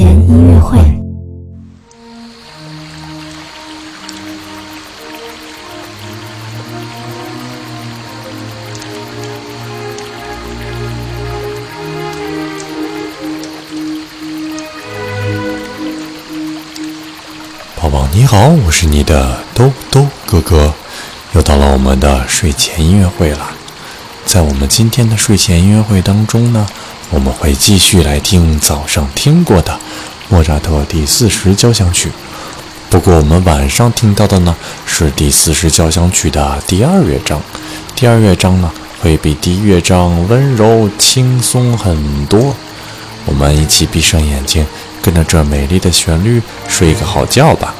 前音乐会。宝宝你好，我是你的兜兜哥哥，又到了我们的睡前音乐会了。在我们今天的睡前音乐会当中呢，我们会继续来听早上听过的莫扎特第四十交响曲。不过我们晚上听到的呢是第四十交响曲的第二乐章。第二乐章呢会比第一乐章温柔轻松很多。我们一起闭上眼睛，跟着这美丽的旋律睡个好觉吧。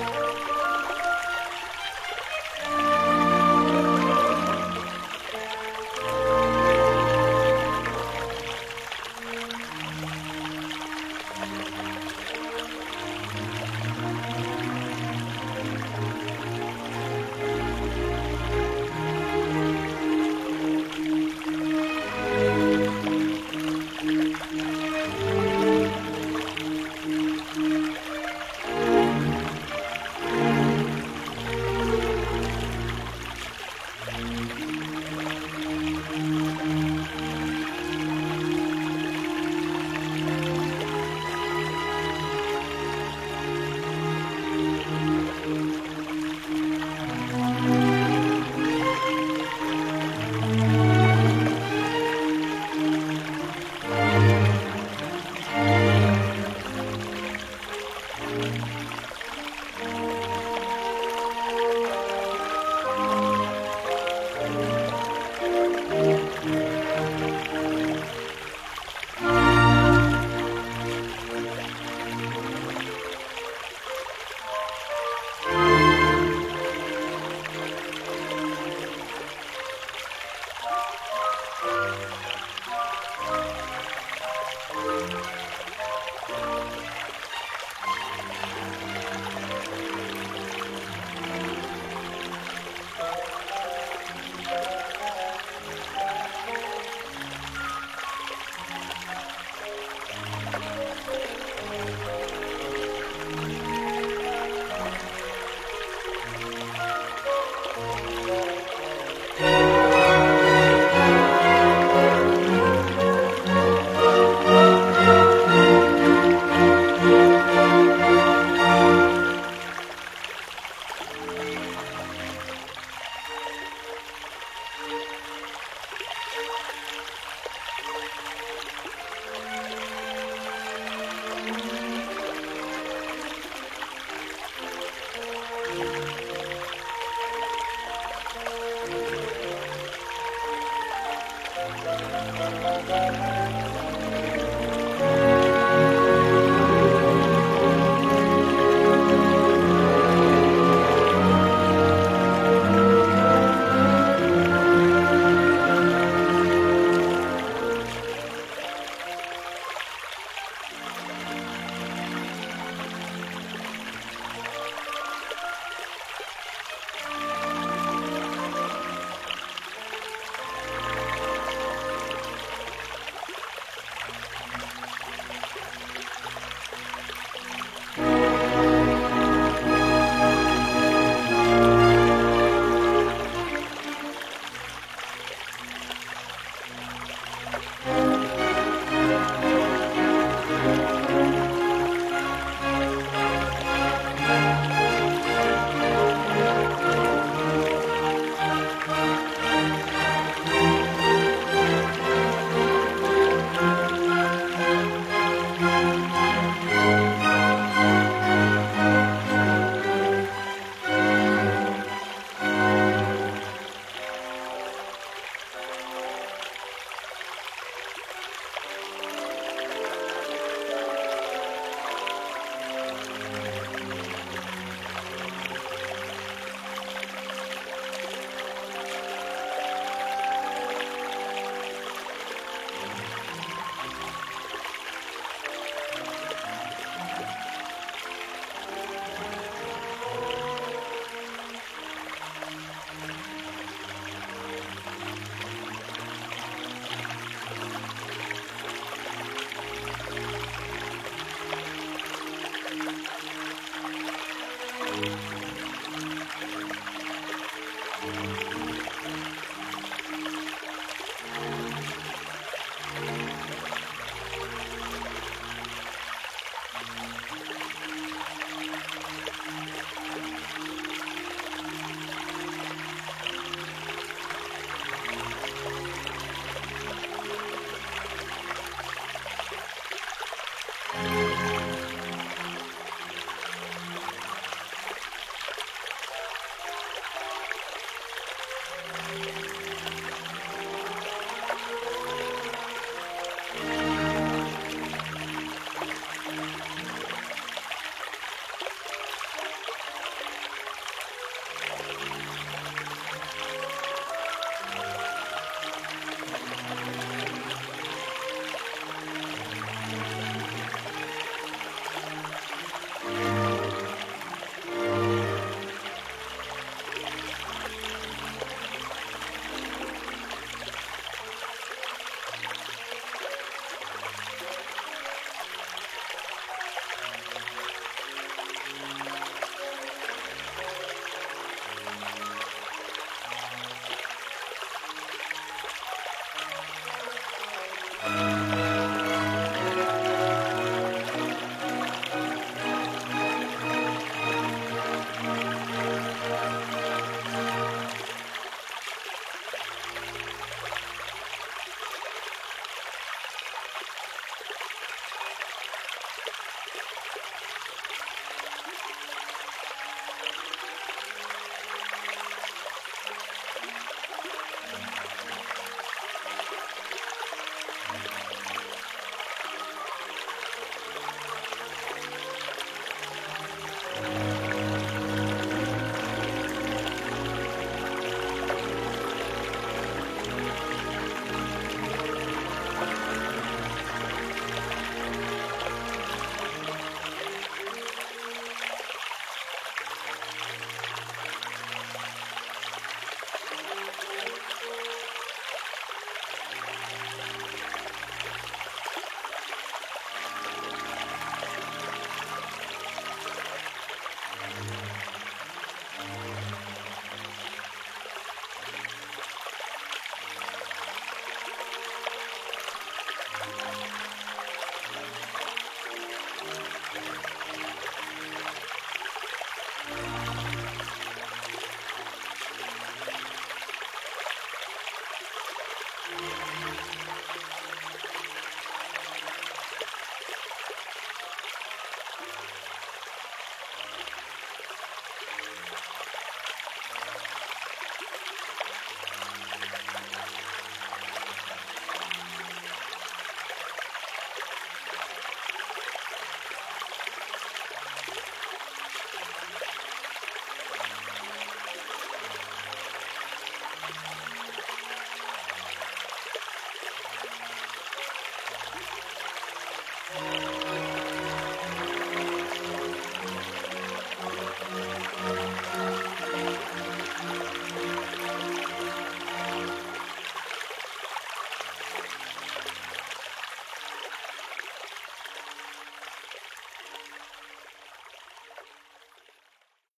Bye.